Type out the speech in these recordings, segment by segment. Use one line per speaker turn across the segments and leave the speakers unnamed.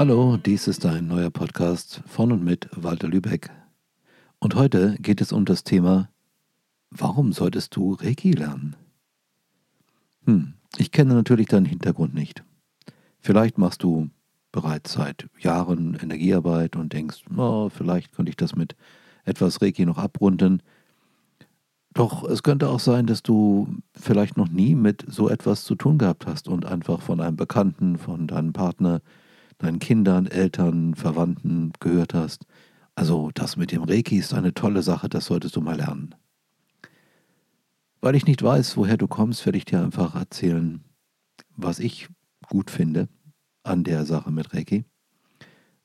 Hallo, dies ist ein neuer Podcast von und mit Walter Lübeck. Und heute geht es um das Thema, warum solltest du Reiki lernen? Hm, ich kenne natürlich deinen Hintergrund nicht. Vielleicht machst du bereits seit Jahren Energiearbeit und denkst, oh, vielleicht könnte ich das mit etwas Reiki noch abrunden. Doch es könnte auch sein, dass du vielleicht noch nie mit so etwas zu tun gehabt hast und einfach von einem Bekannten, von deinem Partner, deinen Kindern, Eltern, Verwandten gehört hast. Also das mit dem Reiki ist eine tolle Sache, das solltest du mal lernen. Weil ich nicht weiß, woher du kommst, werde ich dir einfach erzählen, was ich gut finde an der Sache mit Reiki,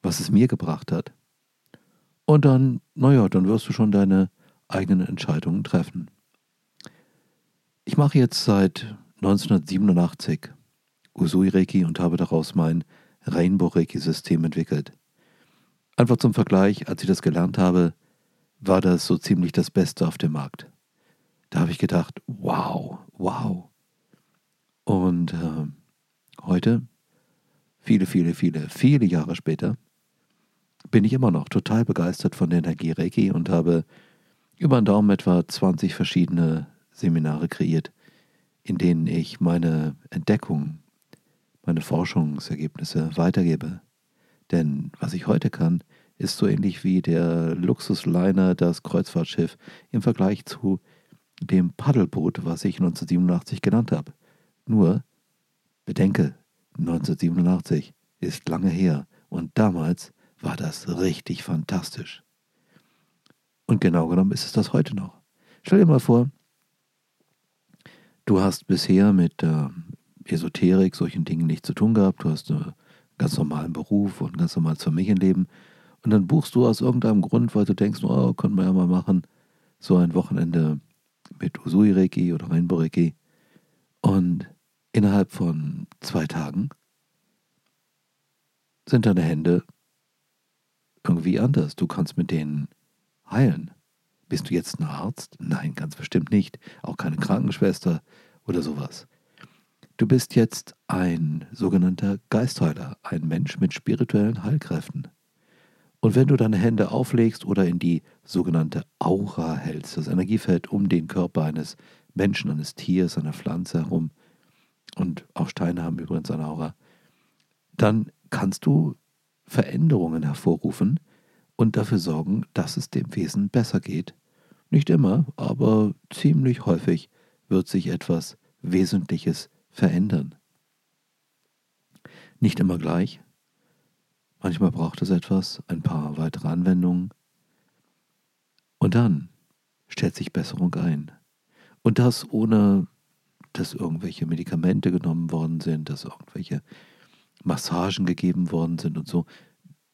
was es mir gebracht hat. Und dann, naja, dann wirst du schon deine eigenen Entscheidungen treffen. Ich mache jetzt seit 1987 Usui Reiki und habe daraus mein Rainbow Reiki System entwickelt. Einfach zum Vergleich, als ich das gelernt habe, war das so ziemlich das Beste auf dem Markt. Da habe ich gedacht, wow, wow. Und äh, heute, viele, viele, viele, viele Jahre später, bin ich immer noch total begeistert von der Energie Reiki und habe über den Daumen etwa 20 verschiedene Seminare kreiert, in denen ich meine Entdeckungen, meine Forschungsergebnisse weitergebe. Denn was ich heute kann, ist so ähnlich wie der Luxusliner, das Kreuzfahrtschiff, im Vergleich zu dem Paddelboot, was ich 1987 genannt habe. Nur, bedenke, 1987 ist lange her und damals war das richtig fantastisch. Und genau genommen ist es das heute noch. Stell dir mal vor, du hast bisher mit äh, Esoterik, solchen Dingen nichts zu tun gehabt, du hast einen ganz normalen Beruf und ein ganz normales Familienleben und dann buchst du aus irgendeinem Grund, weil du denkst, oh, können wir ja mal machen, so ein Wochenende mit Usui Reiki oder Rainbow Reiki und innerhalb von zwei Tagen sind deine Hände irgendwie anders. Du kannst mit denen heilen. Bist du jetzt ein Arzt? Nein, ganz bestimmt nicht. Auch keine Krankenschwester oder sowas. Du bist jetzt ein sogenannter Geistheiler, ein Mensch mit spirituellen Heilkräften. Und wenn du deine Hände auflegst oder in die sogenannte Aura hältst, das Energiefeld um den Körper eines Menschen, eines Tiers, einer Pflanze herum, und auch Steine haben übrigens eine Aura, dann kannst du Veränderungen hervorrufen, und dafür sorgen, dass es dem Wesen besser geht. Nicht immer, aber ziemlich häufig wird sich etwas Wesentliches verändern. Nicht immer gleich. Manchmal braucht es etwas, ein paar weitere Anwendungen. Und dann stellt sich Besserung ein. Und das ohne, dass irgendwelche Medikamente genommen worden sind, dass irgendwelche Massagen gegeben worden sind und so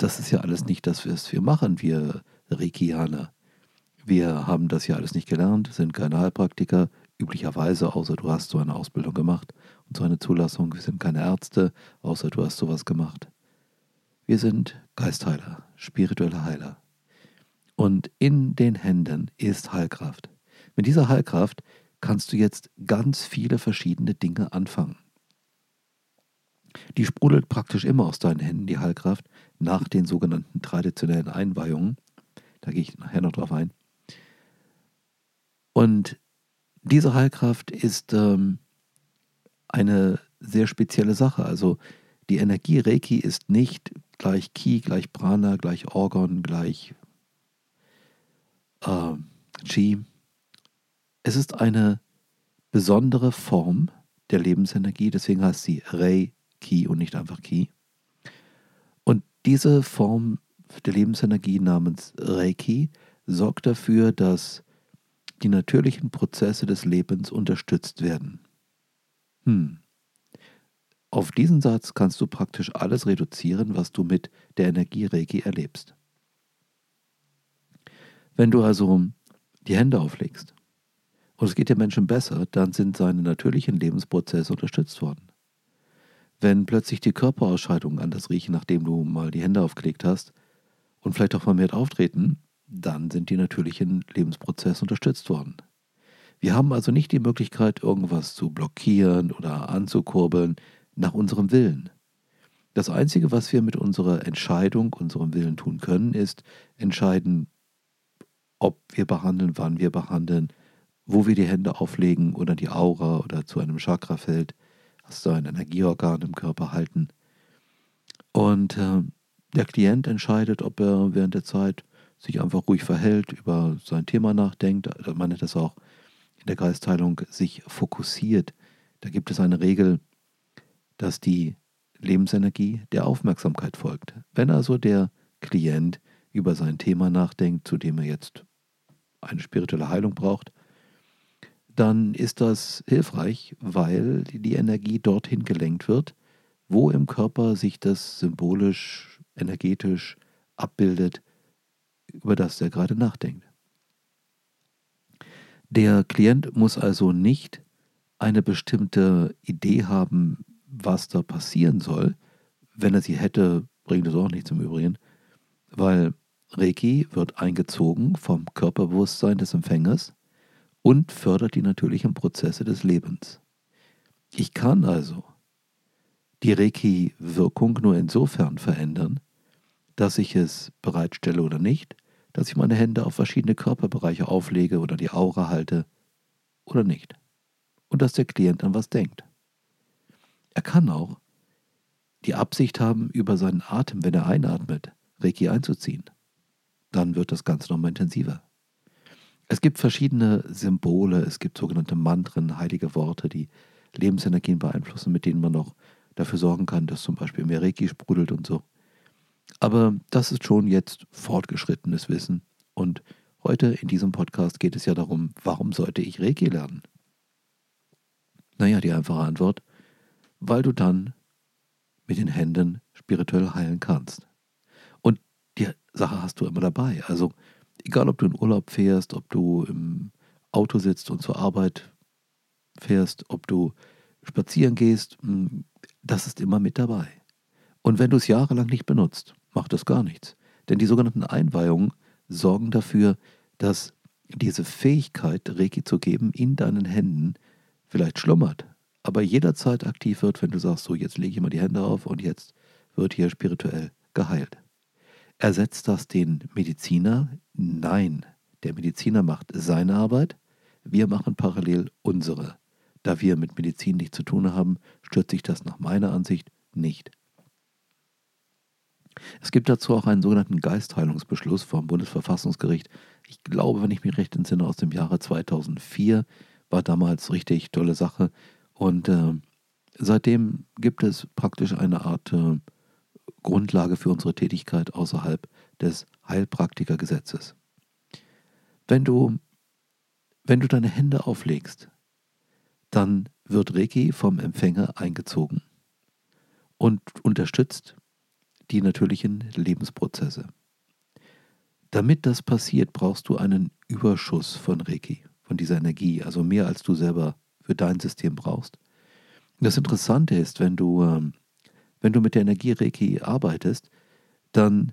das ist ja alles nicht das, was wir machen, wir Reikianer. Wir haben das ja alles nicht gelernt, sind keine Heilpraktiker, üblicherweise, außer du hast so eine Ausbildung gemacht und so eine Zulassung. Wir sind keine Ärzte, außer du hast sowas gemacht. Wir sind Geistheiler, spirituelle Heiler. Und in den Händen ist Heilkraft. Mit dieser Heilkraft kannst du jetzt ganz viele verschiedene Dinge anfangen. Die sprudelt praktisch immer aus deinen Händen, die Heilkraft, nach den sogenannten traditionellen Einweihungen. Da gehe ich nachher noch drauf ein. Und diese Heilkraft ist ähm, eine sehr spezielle Sache. Also die Energie Reiki ist nicht gleich Ki, gleich Prana, gleich Orgon, gleich äh, Chi. Es ist eine besondere Form der Lebensenergie, deswegen heißt sie Reiki und nicht einfach Ki. Diese Form der Lebensenergie namens Reiki sorgt dafür, dass die natürlichen Prozesse des Lebens unterstützt werden. Hm. Auf diesen Satz kannst du praktisch alles reduzieren, was du mit der Energie erlebst. Wenn du also die Hände auflegst und es geht dem Menschen besser, dann sind seine natürlichen Lebensprozesse unterstützt worden. Wenn plötzlich die Körperausscheidungen anders riechen, nachdem du mal die Hände aufgelegt hast und vielleicht auch vermehrt auftreten, dann sind die natürlichen Lebensprozesse unterstützt worden. Wir haben also nicht die Möglichkeit, irgendwas zu blockieren oder anzukurbeln nach unserem Willen. Das Einzige, was wir mit unserer Entscheidung, unserem Willen tun können, ist entscheiden, ob wir behandeln, wann wir behandeln, wo wir die Hände auflegen oder die Aura oder zu einem Chakrafeld, also ein Energieorgan im Körper halten. Und äh, der Klient entscheidet, ob er während der Zeit sich einfach ruhig verhält, über sein Thema nachdenkt. Man nennt das auch in der Geistheilung, sich fokussiert. Da gibt es eine Regel, dass die Lebensenergie der Aufmerksamkeit folgt. Wenn also der Klient über sein Thema nachdenkt, zu dem er jetzt eine spirituelle Heilung braucht, dann ist das hilfreich, weil die Energie dorthin gelenkt wird, wo im Körper sich das symbolisch, energetisch abbildet, über das er gerade nachdenkt. Der Klient muss also nicht eine bestimmte Idee haben, was da passieren soll. Wenn er sie hätte, bringt es auch nichts im Übrigen, weil Reiki wird eingezogen vom Körperbewusstsein des Empfängers und fördert die natürlichen Prozesse des Lebens. Ich kann also die Reiki-Wirkung nur insofern verändern, dass ich es bereitstelle oder nicht, dass ich meine Hände auf verschiedene Körperbereiche auflege oder die Aura halte oder nicht. Und dass der Klient an was denkt. Er kann auch die Absicht haben, über seinen Atem, wenn er einatmet, Reiki einzuziehen dann wird das Ganze nochmal intensiver. Es gibt verschiedene Symbole, es gibt sogenannte Mantren, heilige Worte, die Lebensenergien beeinflussen, mit denen man noch dafür sorgen kann, dass zum Beispiel mehr Reiki sprudelt und so. Aber das ist schon jetzt fortgeschrittenes Wissen. Und heute in diesem Podcast geht es ja darum, warum sollte ich Reiki lernen? Naja, die einfache Antwort, weil du dann mit den Händen spirituell heilen kannst die Sache hast du immer dabei. Also egal, ob du in Urlaub fährst, ob du im Auto sitzt und zur Arbeit fährst, ob du spazieren gehst, hm, das ist immer mit dabei. Und wenn du es jahrelang nicht benutzt, macht das gar nichts. Denn die sogenannten Einweihungen sorgen dafür, dass diese Fähigkeit, Reiki zu geben, in deinen Händen vielleicht schlummert, aber jederzeit aktiv wird, wenn du sagst, so jetzt lege ich mal die Hände auf und jetzt wird hier spirituell geheilt. Ersetzt das den Mediziner? Nein, der Mediziner macht seine Arbeit, wir machen parallel unsere. Da wir mit Medizin nichts zu tun haben, stört sich das nach meiner Ansicht nicht. Es gibt dazu auch einen sogenannten Geistheilungsbeschluss vom Bundesverfassungsgericht. Ich glaube, wenn ich mich recht entsinne, aus dem Jahre 2004 war damals richtig tolle Sache. Und äh, seitdem gibt es praktisch eine Art äh, Grundlage für unsere Tätigkeit außerhalb des Heilpraktikergesetzes. Wenn du, wenn du deine Hände auflegst, dann wird Reiki vom Empfänger eingezogen und unterstützt die natürlichen Lebensprozesse. Damit das passiert, brauchst du einen Überschuss von Reiki, von dieser Energie, also mehr als du selber für dein System brauchst. Das Interessante ist, wenn du ähm, wenn du mit der Energie Reiki arbeitest, dann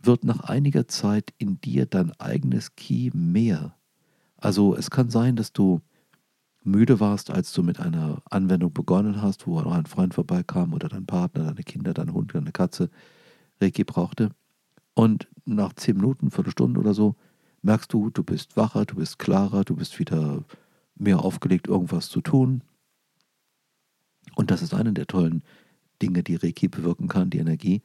wird nach einiger Zeit in dir dein eigenes Ki mehr. Also es kann sein, dass du müde warst, als du mit einer Anwendung begonnen hast, wo noch ein Freund vorbeikam oder dein Partner, deine Kinder, dein Hund, deine Katze Reiki brauchte. Und nach zehn Minuten, Viertelstunde oder so, merkst du, du bist wacher, du bist klarer, du bist wieder mehr aufgelegt, irgendwas zu tun. Und das ist eine der tollen Dinge, die Reiki bewirken kann, die Energie.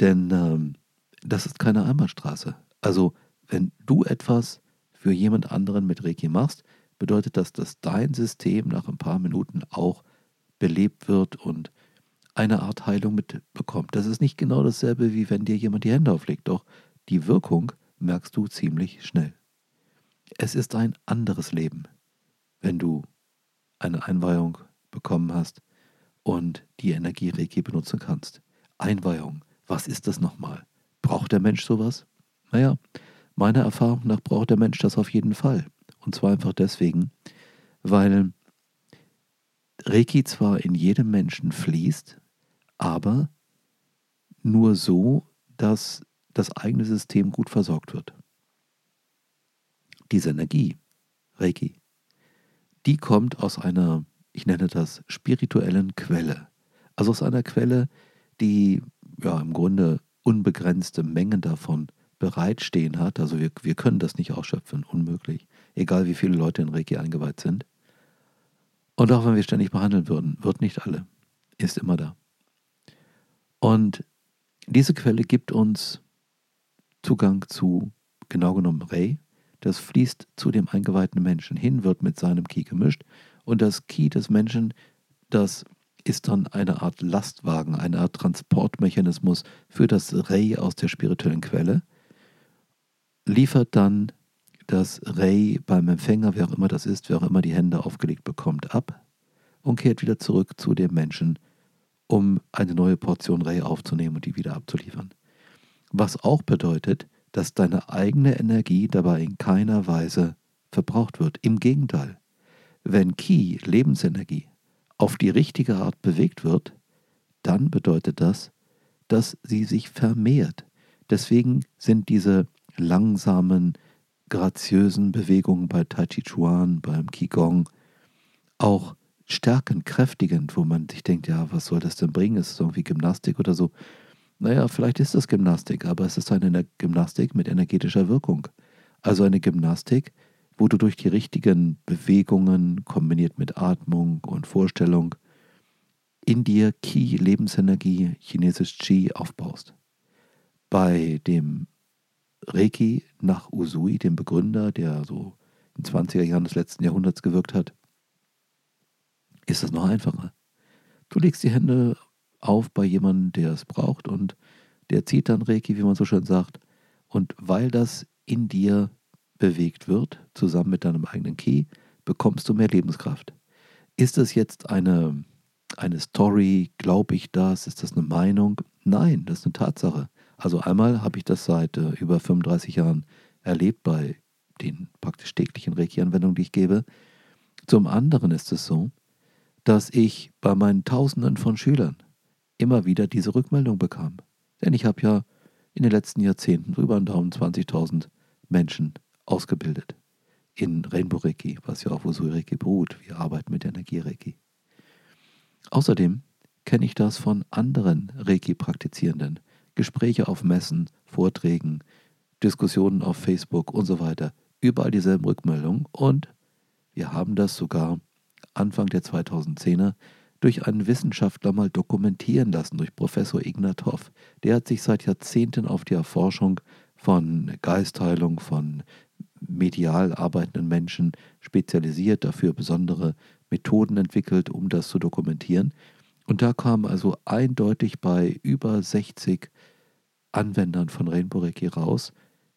Denn ähm, das ist keine Einbahnstraße. Also, wenn du etwas für jemand anderen mit Reiki machst, bedeutet das, dass dein System nach ein paar Minuten auch belebt wird und eine Art Heilung mitbekommt. Das ist nicht genau dasselbe, wie wenn dir jemand die Hände auflegt, doch die Wirkung merkst du ziemlich schnell. Es ist ein anderes Leben, wenn du eine Einweihung bekommen hast und die Energie Reiki benutzen kannst. Einweihung, was ist das nochmal? Braucht der Mensch sowas? Naja, meiner Erfahrung nach braucht der Mensch das auf jeden Fall. Und zwar einfach deswegen, weil Reiki zwar in jedem Menschen fließt, aber nur so, dass das eigene System gut versorgt wird. Diese Energie, Reiki, die kommt aus einer ich nenne das spirituellen Quelle. Also aus einer Quelle, die ja im Grunde unbegrenzte Mengen davon bereitstehen hat. Also wir, wir können das nicht ausschöpfen, unmöglich. Egal wie viele Leute in Reiki eingeweiht sind. Und auch wenn wir ständig behandeln würden, wird nicht alle. Ist immer da. Und diese Quelle gibt uns Zugang zu, genau genommen, Rei. Das fließt zu dem eingeweihten Menschen hin, wird mit seinem Ki gemischt. Und das Ki des Menschen, das ist dann eine Art Lastwagen, eine Art Transportmechanismus für das Rei aus der spirituellen Quelle, liefert dann das Rei beim Empfänger, wer auch immer das ist, wer auch immer die Hände aufgelegt bekommt, ab und kehrt wieder zurück zu dem Menschen, um eine neue Portion Rei aufzunehmen und die wieder abzuliefern. Was auch bedeutet, dass deine eigene Energie dabei in keiner Weise verbraucht wird. Im Gegenteil, wenn Ki, Lebensenergie, auf die richtige Art bewegt wird, dann bedeutet das, dass sie sich vermehrt. Deswegen sind diese langsamen, graziösen Bewegungen bei Tai Chi Chuan, beim Qigong auch stärkend, kräftigend, wo man sich denkt, ja, was soll das denn bringen? Ist es irgendwie Gymnastik oder so? Naja, vielleicht ist das Gymnastik, aber es ist eine Gymnastik mit energetischer Wirkung. Also eine Gymnastik, wo du durch die richtigen Bewegungen kombiniert mit Atmung und Vorstellung in dir Qi, Lebensenergie, chinesisch Qi aufbaust. Bei dem Reiki nach Usui, dem Begründer, der so in 20er Jahren des letzten Jahrhunderts gewirkt hat, ist es noch einfacher. Du legst die Hände auf bei jemandem, der es braucht und der zieht dann Reiki, wie man so schön sagt. Und weil das in dir bewegt wird, zusammen mit deinem eigenen Key, bekommst du mehr Lebenskraft. Ist das jetzt eine, eine Story? Glaube ich das? Ist das eine Meinung? Nein, das ist eine Tatsache. Also einmal habe ich das seit äh, über 35 Jahren erlebt bei den praktisch täglichen Reiki-Anwendungen, die ich gebe. Zum anderen ist es so, dass ich bei meinen Tausenden von Schülern immer wieder diese Rückmeldung bekam. Denn ich habe ja in den letzten Jahrzehnten über einen Daumen 20.000 Menschen ausgebildet in Rainbow Reiki, was ja auf Usui Reiki beruht. Wir arbeiten mit Energie Reiki. Außerdem kenne ich das von anderen Reiki-Praktizierenden. Gespräche auf Messen, Vorträgen, Diskussionen auf Facebook und so weiter. Überall dieselben Rückmeldungen und wir haben das sogar Anfang der 2010er durch einen Wissenschaftler mal dokumentieren lassen, durch Professor Ignatov. Der hat sich seit Jahrzehnten auf die Erforschung von Geistheilung, von medial arbeitenden Menschen spezialisiert, dafür besondere Methoden entwickelt, um das zu dokumentieren. Und da kam also eindeutig bei über 60 Anwendern von Rainbow Reiki raus,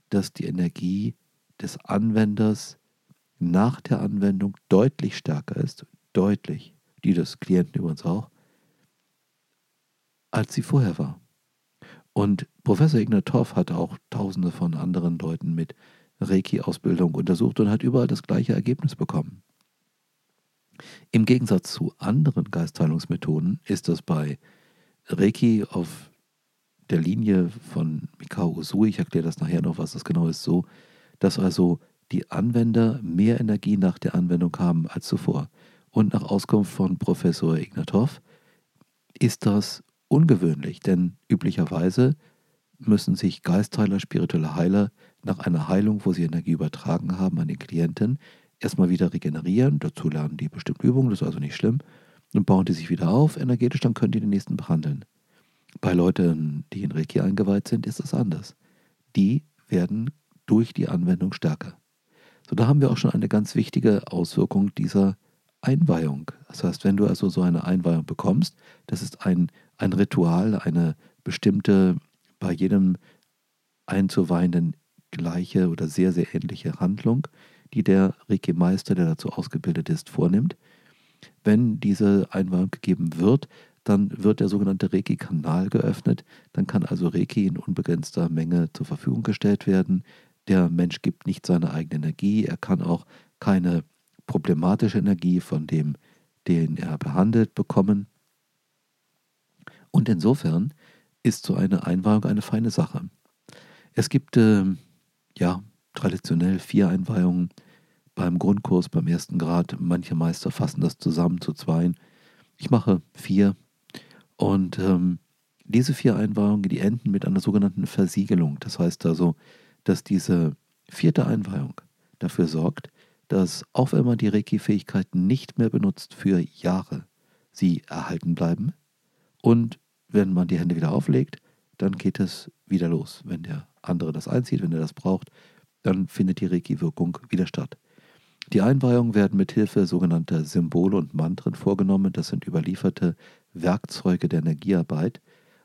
dass die Energie des Anwenders nach der Anwendung deutlich stärker ist, deutlich, die des Klienten übrigens auch, als sie vorher war. Und Professor Ignatov hat auch tausende von anderen Leuten mit Reiki-Ausbildung untersucht und hat überall das gleiche Ergebnis bekommen. Im Gegensatz zu anderen Geistheilungsmethoden ist das bei Reiki auf der Linie von Mikao Usui, ich erkläre das nachher noch, was das genau ist, so, dass also die Anwender mehr Energie nach der Anwendung haben als zuvor. Und nach Auskunft von Professor Ignatov ist das ungewöhnlich, denn üblicherweise müssen sich Geistheiler, spirituelle Heiler nach einer Heilung, wo sie Energie übertragen haben an den Klienten, erstmal wieder regenerieren. Dazu lernen die bestimmte Übungen, das ist also nicht schlimm. Dann bauen die sich wieder auf energetisch, dann können die den nächsten behandeln. Bei Leuten, die in Reiki eingeweiht sind, ist das anders. Die werden durch die Anwendung stärker. So, da haben wir auch schon eine ganz wichtige Auswirkung dieser Einweihung. Das heißt, wenn du also so eine Einweihung bekommst, das ist ein, ein Ritual, eine bestimmte, bei jedem Einzuweihenden gleiche oder sehr, sehr ähnliche Handlung, die der Reiki-Meister, der dazu ausgebildet ist, vornimmt. Wenn diese Einweihung gegeben wird, dann wird der sogenannte Reiki-Kanal geöffnet. Dann kann also Reiki in unbegrenzter Menge zur Verfügung gestellt werden. Der Mensch gibt nicht seine eigene Energie. Er kann auch keine problematische Energie von dem, den er behandelt, bekommen. Und insofern ist so eine Einweihung eine feine Sache. Es gibt äh, ja traditionell vier Einweihungen beim Grundkurs, beim ersten Grad. Manche Meister fassen das zusammen zu zweien. Ich mache vier. Und ähm, diese vier Einweihungen, die enden mit einer sogenannten Versiegelung. Das heißt also, dass diese vierte Einweihung dafür sorgt, dass auch wenn man die Reiki-Fähigkeiten nicht mehr benutzt für Jahre, sie erhalten bleiben. Und wenn man die Hände wieder auflegt, dann geht es wieder los. Wenn der andere das einzieht, wenn er das braucht, dann findet die Reiki-Wirkung wieder statt. Die Einweihungen werden mit Hilfe sogenannter Symbole und Mantren vorgenommen. Das sind überlieferte Werkzeuge der Energiearbeit.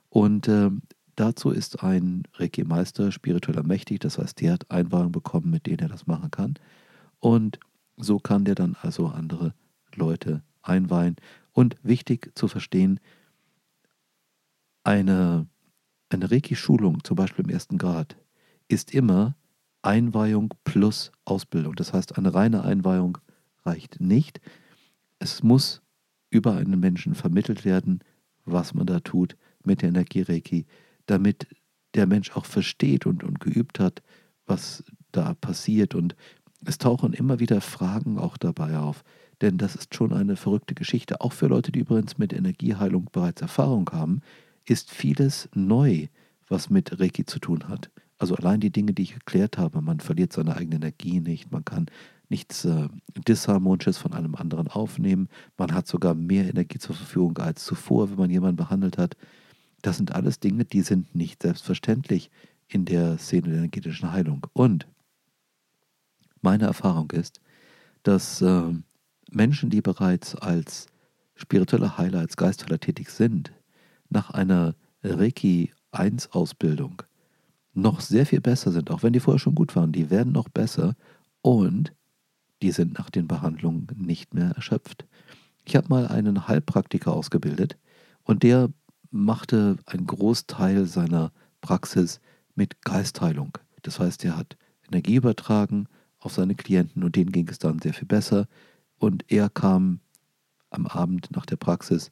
Und äh, dazu ist ein Reiki-Meister spiritueller mächtig. Das heißt, der hat Einweihungen bekommen, mit denen er das machen kann. Und so kann der dann also andere Leute einweihen. Und wichtig zu verstehen, eine, eine Reiki-Schulung, zum Beispiel im ersten Grad, ist immer Einweihung plus Ausbildung. Das heißt, eine reine Einweihung reicht nicht. Es muss über einen Menschen vermittelt werden, was man da tut mit der Energie Reiki, damit der Mensch auch versteht und, und geübt hat, was da passiert und es tauchen immer wieder Fragen auch dabei auf, denn das ist schon eine verrückte Geschichte. Auch für Leute, die übrigens mit Energieheilung bereits Erfahrung haben, ist vieles neu, was mit Reiki zu tun hat. Also allein die Dinge, die ich erklärt habe, man verliert seine eigene Energie nicht, man kann nichts äh, Disharmonisches von einem anderen aufnehmen, man hat sogar mehr Energie zur Verfügung als zuvor, wenn man jemanden behandelt hat. Das sind alles Dinge, die sind nicht selbstverständlich in der Szene der energetischen Heilung. Und meine Erfahrung ist, dass äh, Menschen, die bereits als spirituelle Heiler, als Geistheiler tätig sind, nach einer Reiki 1 Ausbildung noch sehr viel besser sind, auch wenn die vorher schon gut waren, die werden noch besser und die sind nach den Behandlungen nicht mehr erschöpft. Ich habe mal einen Heilpraktiker ausgebildet und der machte einen Großteil seiner Praxis mit Geistheilung. Das heißt, er hat Energie übertragen, auf seine Klienten und denen ging es dann sehr viel besser. Und er kam am Abend nach der Praxis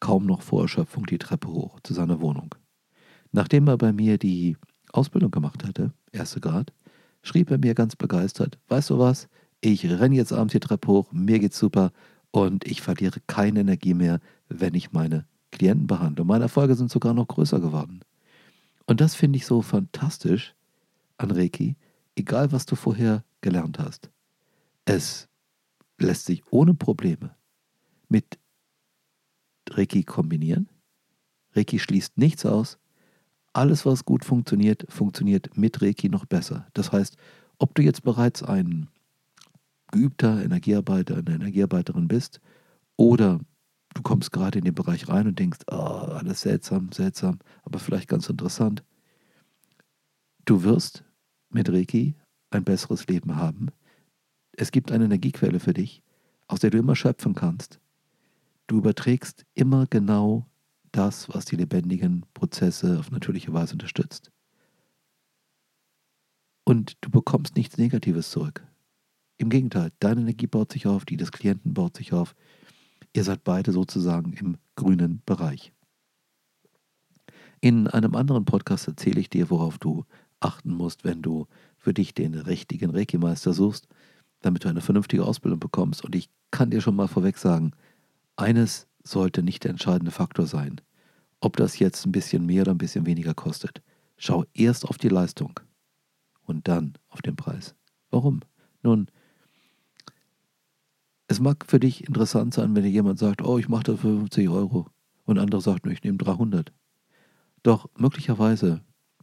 kaum noch vor Erschöpfung die Treppe hoch zu seiner Wohnung. Nachdem er bei mir die Ausbildung gemacht hatte, erste Grad, schrieb er mir ganz begeistert, weißt du was, ich renne jetzt abends die Treppe hoch, mir geht's super und ich verliere keine Energie mehr, wenn ich meine Klienten behandle. Meine Erfolge sind sogar noch größer geworden. Und das finde ich so fantastisch an Reiki, egal was du vorher gelernt hast. Es lässt sich ohne Probleme mit Reiki kombinieren. Reiki schließt nichts aus. Alles, was gut funktioniert, funktioniert mit Reiki noch besser. Das heißt, ob du jetzt bereits ein geübter Energiearbeiter, eine Energiearbeiterin bist oder du kommst gerade in den Bereich rein und denkst, oh, alles seltsam, seltsam, aber vielleicht ganz interessant. Du wirst mit Reiki ein besseres Leben haben. Es gibt eine Energiequelle für dich, aus der du immer schöpfen kannst. Du überträgst immer genau das, was die lebendigen Prozesse auf natürliche Weise unterstützt. Und du bekommst nichts Negatives zurück. Im Gegenteil, deine Energie baut sich auf, die des Klienten baut sich auf. Ihr seid beide sozusagen im grünen Bereich. In einem anderen Podcast erzähle ich dir, worauf du achten musst, wenn du für dich den richtigen Reiki-Meister suchst, damit du eine vernünftige Ausbildung bekommst. Und ich kann dir schon mal vorweg sagen, eines sollte nicht der entscheidende Faktor sein, ob das jetzt ein bisschen mehr oder ein bisschen weniger kostet. Schau erst auf die Leistung und dann auf den Preis. Warum? Nun, es mag für dich interessant sein, wenn dir jemand sagt, oh, ich mache das für 50 Euro und andere sagt, ich nehme 300. Doch möglicherweise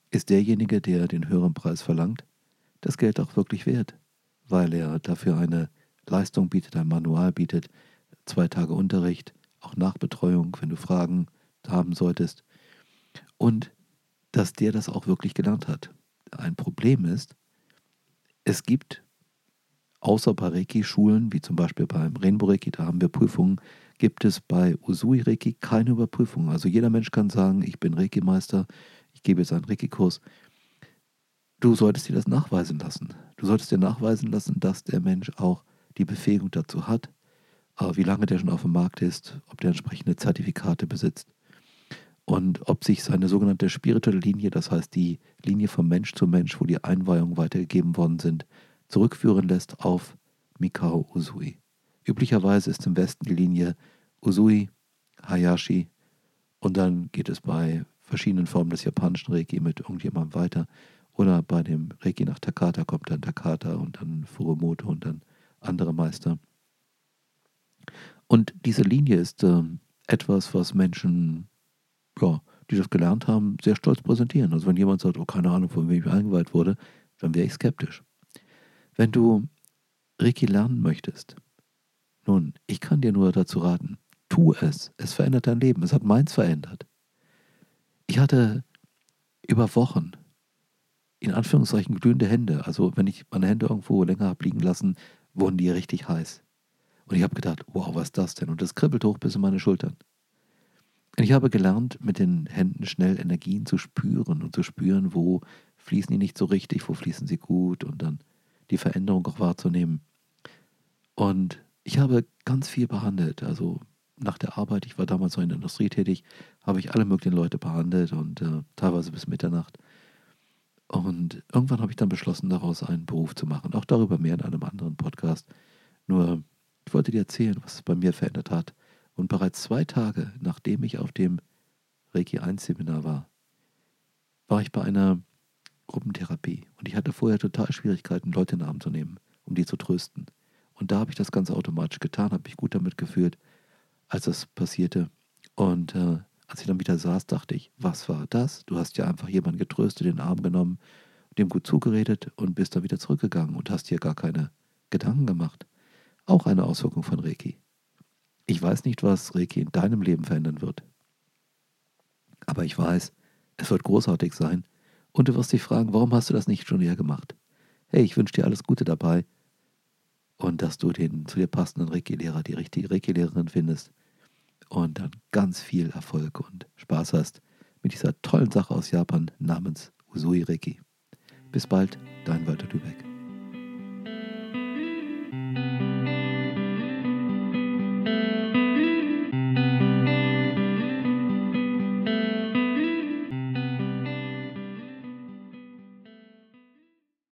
ist derjenige, der den höheren Preis verlangt, das Geld auch wirklich wert, weil er dafür eine Leistung bietet, ein Manual bietet, zwei Tage Unterricht, auch Nachbetreuung, wenn du Fragen haben solltest. Und dass der das auch wirklich gelernt hat. Ein Problem ist, es gibt außer bei Reiki-Schulen, wie zum Beispiel beim Rainbow Reiki, da haben wir Prüfungen, gibt es bei Usui Reiki keine Überprüfung. Also jeder Mensch kann sagen, ich bin Reiki-Meister, ich gebe jetzt einen Reiki-Kurs. Du solltest dir das nachweisen lassen. Du solltest dir nachweisen lassen, dass der Mensch auch die Befähigung dazu hat, wie lange der schon auf dem Markt ist, ob der entsprechende Zertifikate besitzt und ob sich seine sogenannte spirituelle Linie, das heißt die Linie vom Mensch zu Mensch, wo die Einweihungen weitergegeben worden sind, zurückführen lässt auf Mikao Usui. Üblicherweise ist im Westen die Linie Usui, Hayashi und dann geht es bei verschiedenen Formen des japanischen Reiki mit irgendjemandem weiter. Oder bei dem Reiki nach Takata kommt dann Takata und dann Furumoto und dann andere Meister. Und diese Linie ist äh, etwas, was Menschen, ja, die das gelernt haben, sehr stolz präsentieren. Also wenn jemand sagt, oh, keine Ahnung, von wem ich eingeweiht wurde, dann wäre ich skeptisch. Wenn du Reiki lernen möchtest, nun, ich kann dir nur dazu raten, tu es. Es verändert dein Leben. Es hat meins verändert. Ich hatte über Wochen in Anführungszeichen glühende Hände. Also wenn ich meine Hände irgendwo länger habe liegen lassen, wurden die richtig heiß. Und ich habe gedacht, wow, was ist das denn? Und das kribbelt hoch bis in meine Schultern. Und ich habe gelernt, mit den Händen schnell Energien zu spüren und zu spüren, wo fließen die nicht so richtig, wo fließen sie gut und dann die Veränderung auch wahrzunehmen. Und ich habe ganz viel behandelt. Also nach der Arbeit, ich war damals so in der Industrie tätig, habe ich alle möglichen Leute behandelt und äh, teilweise bis Mitternacht. Und irgendwann habe ich dann beschlossen, daraus einen Beruf zu machen. Auch darüber mehr in einem anderen Podcast. Nur, ich wollte dir erzählen, was es bei mir verändert hat. Und bereits zwei Tage, nachdem ich auf dem Reiki 1 Seminar war, war ich bei einer Gruppentherapie. Und ich hatte vorher total Schwierigkeiten, Leute in den Arm zu nehmen, um die zu trösten. Und da habe ich das ganz automatisch getan, habe mich gut damit gefühlt, als das passierte. Und äh, als ich dann wieder saß, dachte ich, was war das? Du hast ja einfach jemanden getröstet, den Arm genommen, dem gut zugeredet und bist dann wieder zurückgegangen und hast dir gar keine Gedanken gemacht. Auch eine Auswirkung von Reiki. Ich weiß nicht, was Reiki in deinem Leben verändern wird. Aber ich weiß, es wird großartig sein und du wirst dich fragen, warum hast du das nicht schon eher gemacht? Hey, ich wünsche dir alles Gute dabei und dass du den zu dir passenden Reiki-Lehrer, die richtige Reiki-Lehrerin findest und dann ganz viel Erfolg und Spaß hast mit dieser tollen Sache aus Japan namens Usui Reiki. Bis bald, dein Walter Lübeck.